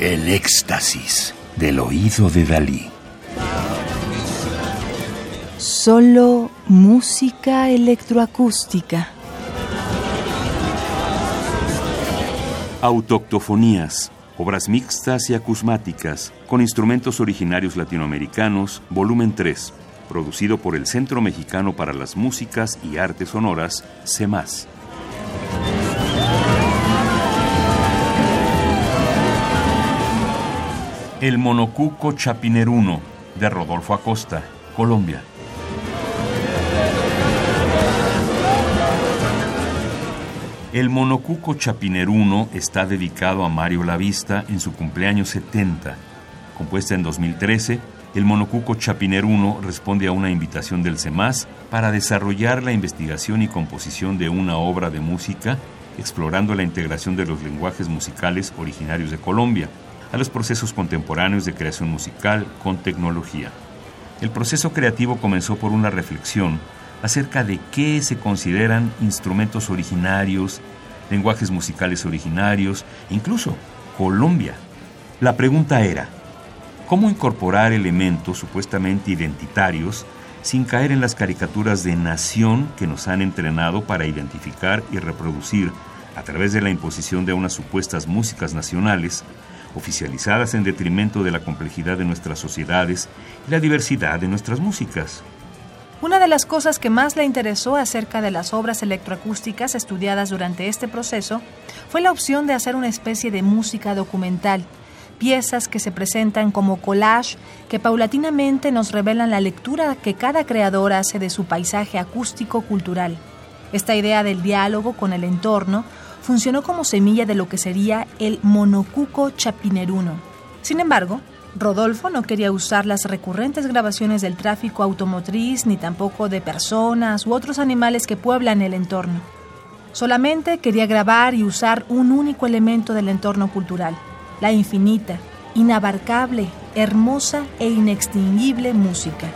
El éxtasis del oído de Dalí. Solo música electroacústica. Autoctofonías, obras mixtas y acusmáticas, con instrumentos originarios latinoamericanos, volumen 3, producido por el Centro Mexicano para las Músicas y Artes Sonoras, CEMAS. El monocuco chapineruno, de Rodolfo Acosta, Colombia. El monocuco chapineruno está dedicado a Mario Lavista en su cumpleaños 70. Compuesta en 2013, el monocuco chapineruno responde a una invitación del CEMAS para desarrollar la investigación y composición de una obra de música explorando la integración de los lenguajes musicales originarios de Colombia a los procesos contemporáneos de creación musical con tecnología. El proceso creativo comenzó por una reflexión acerca de qué se consideran instrumentos originarios, lenguajes musicales originarios, incluso Colombia. La pregunta era, ¿cómo incorporar elementos supuestamente identitarios sin caer en las caricaturas de nación que nos han entrenado para identificar y reproducir, a través de la imposición de unas supuestas músicas nacionales, oficializadas en detrimento de la complejidad de nuestras sociedades y la diversidad de nuestras músicas? Una de las cosas que más le interesó acerca de las obras electroacústicas estudiadas durante este proceso fue la opción de hacer una especie de música documental, piezas que se presentan como collage que paulatinamente nos revelan la lectura que cada creador hace de su paisaje acústico cultural. Esta idea del diálogo con el entorno funcionó como semilla de lo que sería el monocuco chapineruno. Sin embargo, Rodolfo no quería usar las recurrentes grabaciones del tráfico automotriz ni tampoco de personas u otros animales que pueblan el entorno. Solamente quería grabar y usar un único elemento del entorno cultural, la infinita, inabarcable, hermosa e inextinguible música.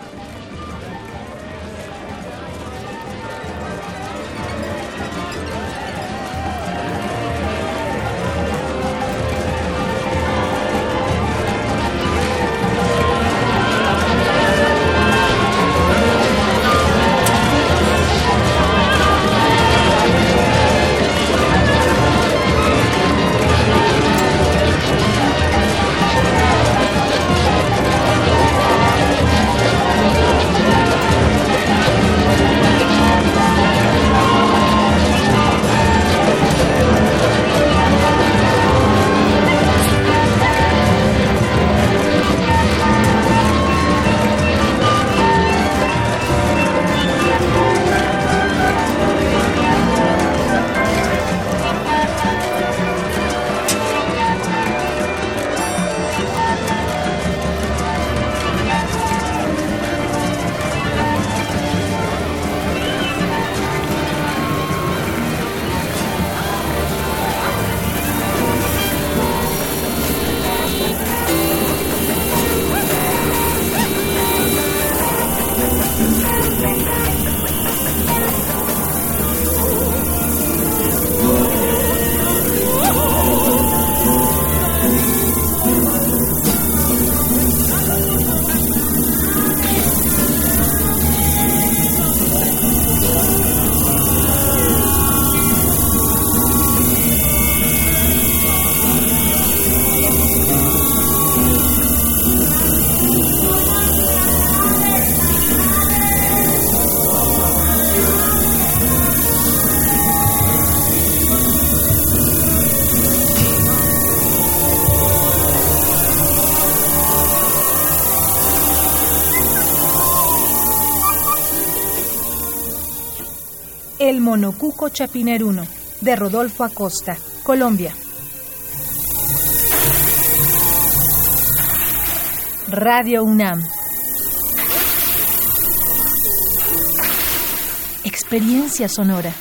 El Monocuco Chapineruno, de Rodolfo Acosta, Colombia. Radio UNAM. Experiencia sonora.